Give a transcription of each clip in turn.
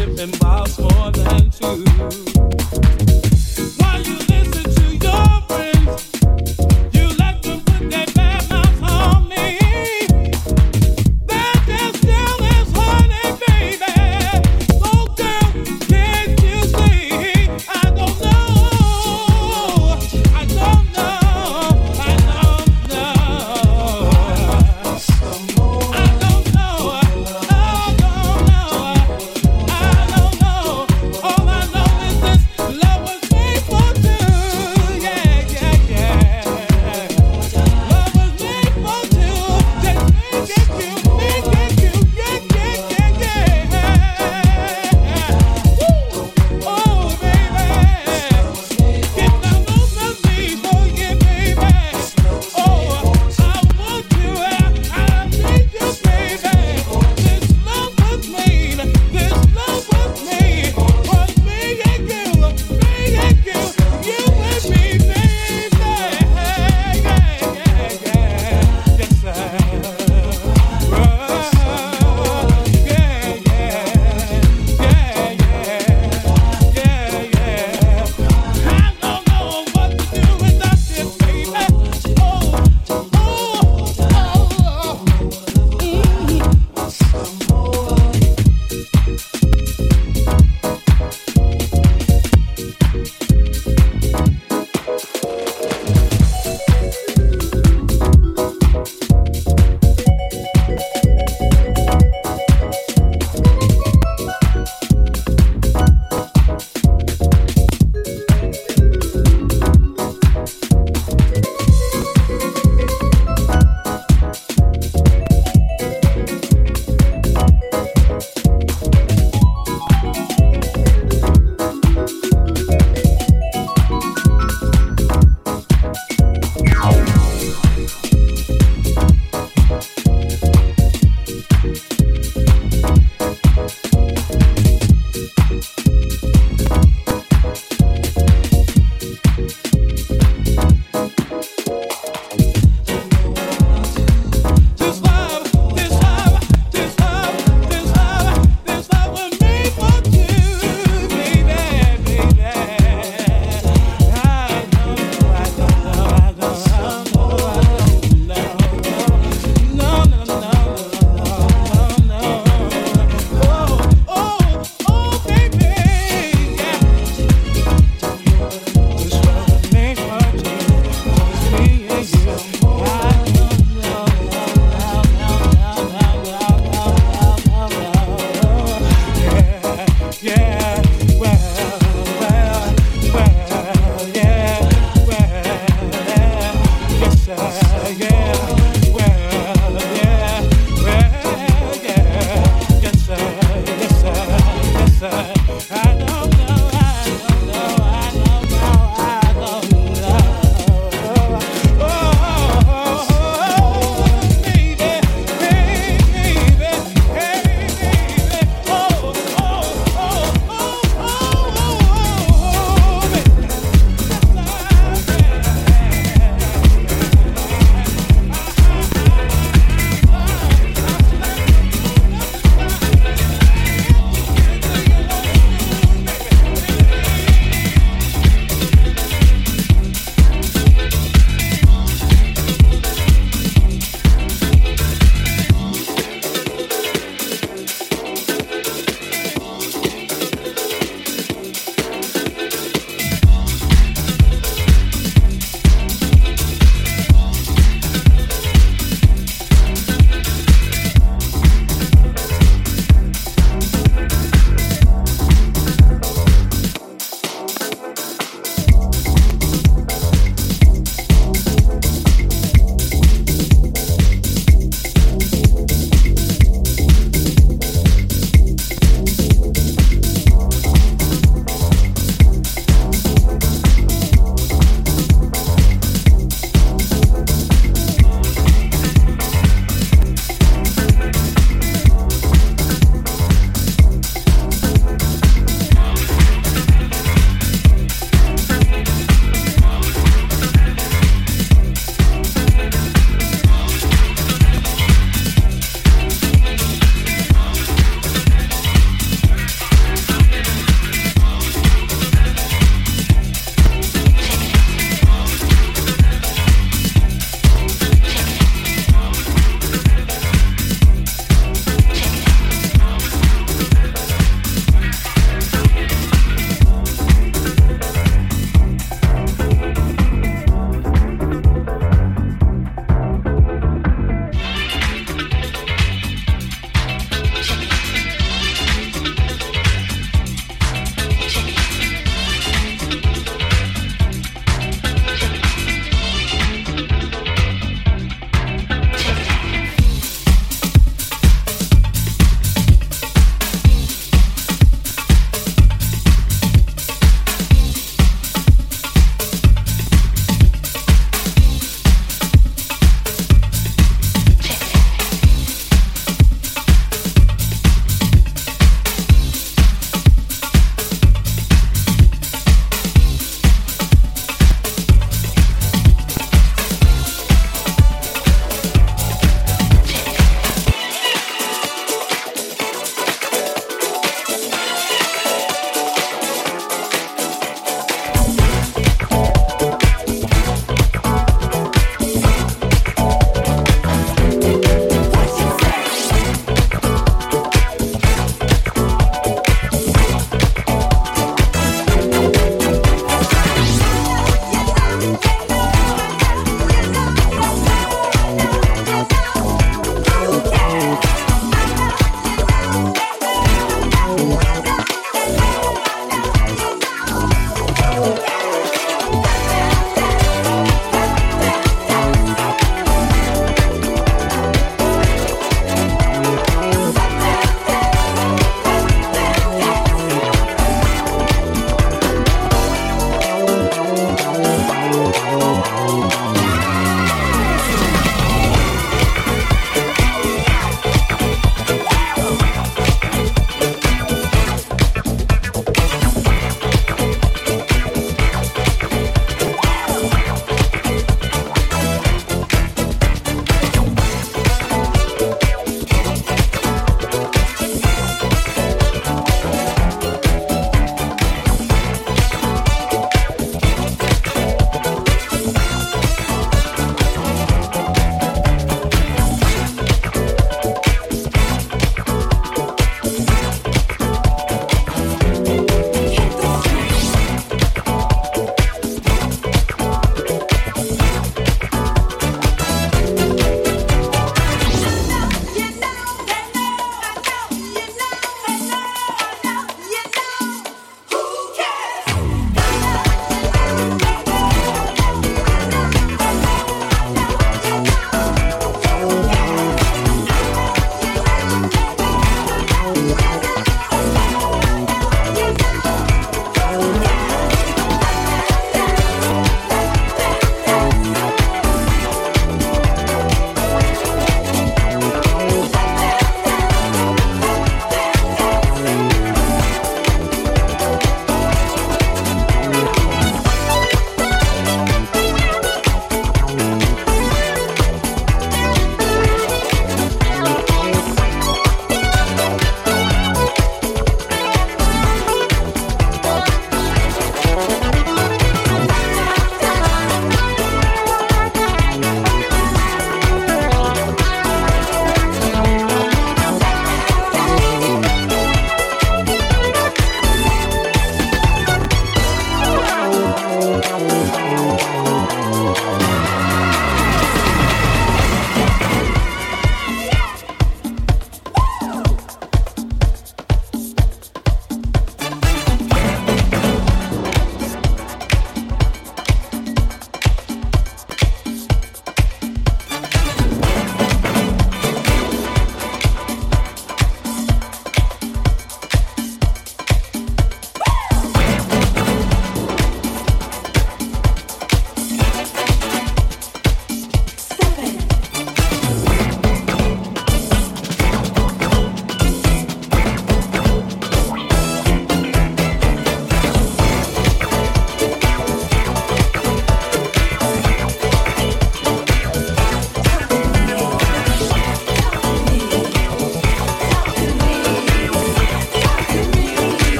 Relationship involves more than two.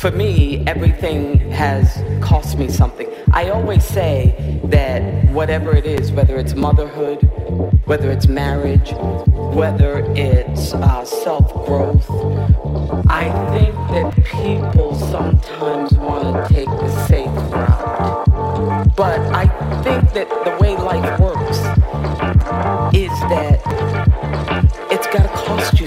For me, everything has cost me something. I always say that whatever it is, whether it's motherhood, whether it's marriage, whether it's uh, self growth, I think that people sometimes want to take the safe route. But I think that the way life works is that it's got to cost you